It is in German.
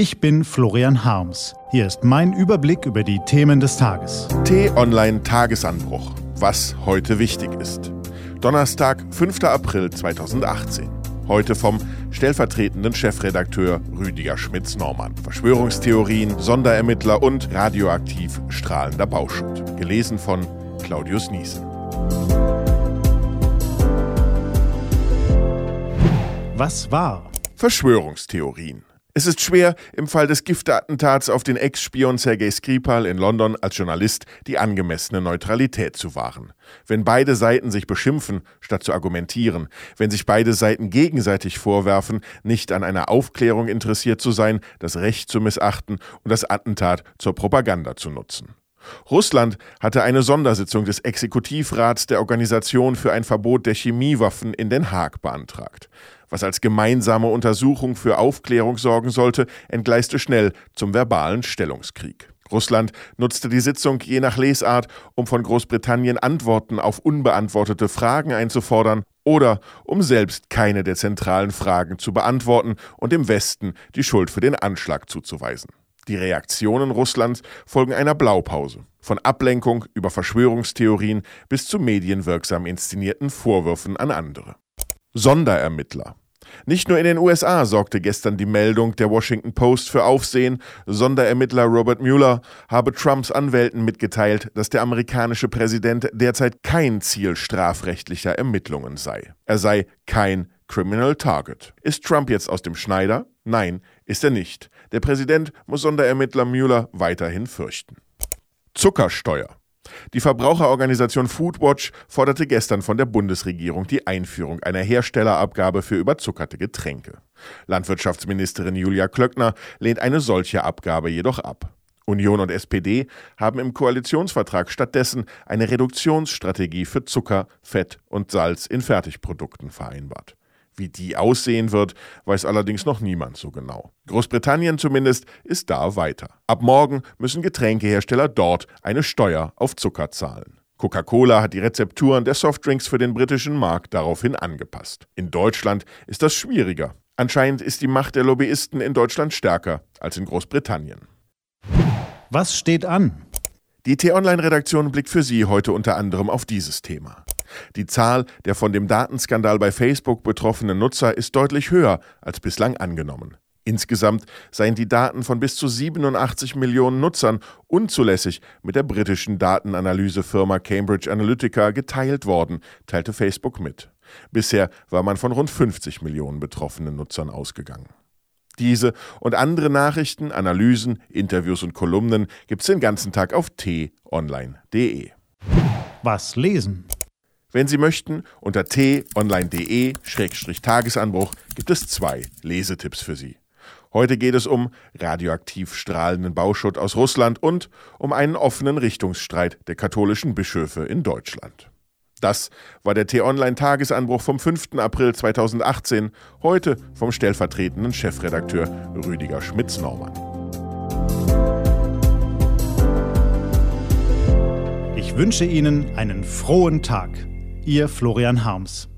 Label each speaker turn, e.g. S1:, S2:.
S1: Ich bin Florian Harms. Hier ist mein Überblick über die Themen des Tages.
S2: T-Online Tagesanbruch. Was heute wichtig ist. Donnerstag, 5. April 2018. Heute vom stellvertretenden Chefredakteur Rüdiger Schmitz-Normann. Verschwörungstheorien, Sonderermittler und radioaktiv strahlender Bauschutt. Gelesen von Claudius Niesen.
S1: Was war?
S2: Verschwörungstheorien. Es ist schwer, im Fall des Giftattentats auf den Ex-Spion Sergei Skripal in London als Journalist die angemessene Neutralität zu wahren. Wenn beide Seiten sich beschimpfen, statt zu argumentieren, wenn sich beide Seiten gegenseitig vorwerfen, nicht an einer Aufklärung interessiert zu sein, das Recht zu missachten und das Attentat zur Propaganda zu nutzen. Russland hatte eine Sondersitzung des Exekutivrats der Organisation für ein Verbot der Chemiewaffen in Den Haag beantragt. Was als gemeinsame Untersuchung für Aufklärung sorgen sollte, entgleiste schnell zum verbalen Stellungskrieg. Russland nutzte die Sitzung je nach Lesart, um von Großbritannien Antworten auf unbeantwortete Fragen einzufordern oder um selbst keine der zentralen Fragen zu beantworten und dem Westen die Schuld für den Anschlag zuzuweisen. Die Reaktionen Russlands folgen einer Blaupause. Von Ablenkung über Verschwörungstheorien bis zu medienwirksam inszenierten Vorwürfen an andere. Sonderermittler. Nicht nur in den USA sorgte gestern die Meldung der Washington Post für Aufsehen. Sonderermittler Robert Mueller habe Trumps Anwälten mitgeteilt, dass der amerikanische Präsident derzeit kein Ziel strafrechtlicher Ermittlungen sei. Er sei kein Criminal Target. Ist Trump jetzt aus dem Schneider? Nein, ist er nicht. Der Präsident muss Sonderermittler Mueller weiterhin fürchten. Zuckersteuer. Die Verbraucherorganisation Foodwatch forderte gestern von der Bundesregierung die Einführung einer Herstellerabgabe für überzuckerte Getränke. Landwirtschaftsministerin Julia Klöckner lehnt eine solche Abgabe jedoch ab. Union und SPD haben im Koalitionsvertrag stattdessen eine Reduktionsstrategie für Zucker, Fett und Salz in Fertigprodukten vereinbart. Wie die aussehen wird, weiß allerdings noch niemand so genau. Großbritannien zumindest ist da weiter. Ab morgen müssen Getränkehersteller dort eine Steuer auf Zucker zahlen. Coca-Cola hat die Rezepturen der Softdrinks für den britischen Markt daraufhin angepasst. In Deutschland ist das schwieriger. Anscheinend ist die Macht der Lobbyisten in Deutschland stärker als in Großbritannien.
S1: Was steht an?
S2: Die T-Online-Redaktion blickt für Sie heute unter anderem auf dieses Thema. Die Zahl der von dem Datenskandal bei Facebook betroffenen Nutzer ist deutlich höher als bislang angenommen. Insgesamt seien die Daten von bis zu 87 Millionen Nutzern unzulässig mit der britischen Datenanalysefirma Cambridge Analytica geteilt worden, teilte Facebook mit. Bisher war man von rund 50 Millionen betroffenen Nutzern ausgegangen. Diese und andere Nachrichten, Analysen, Interviews und Kolumnen gibt's den ganzen Tag auf t-online.de.
S1: Was lesen?
S2: Wenn Sie möchten, unter t-online.de-tagesanbruch gibt es zwei Lesetipps für Sie. Heute geht es um radioaktiv strahlenden Bauschutt aus Russland und um einen offenen Richtungsstreit der katholischen Bischöfe in Deutschland. Das war der T-Online-Tagesanbruch vom 5. April 2018, heute vom stellvertretenden Chefredakteur Rüdiger Schmitz-Normann.
S1: Ich wünsche Ihnen einen frohen Tag. Ihr Florian Harms.